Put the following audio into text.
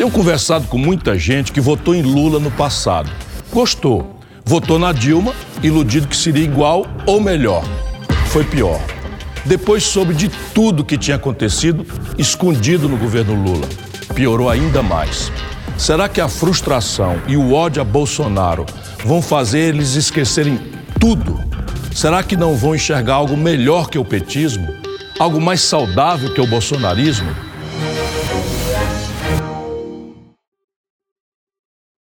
Tenho conversado com muita gente que votou em Lula no passado. Gostou. Votou na Dilma, iludido que seria igual ou melhor. Foi pior. Depois soube de tudo que tinha acontecido escondido no governo Lula. Piorou ainda mais. Será que a frustração e o ódio a Bolsonaro vão fazer eles esquecerem tudo? Será que não vão enxergar algo melhor que o petismo? Algo mais saudável que o bolsonarismo?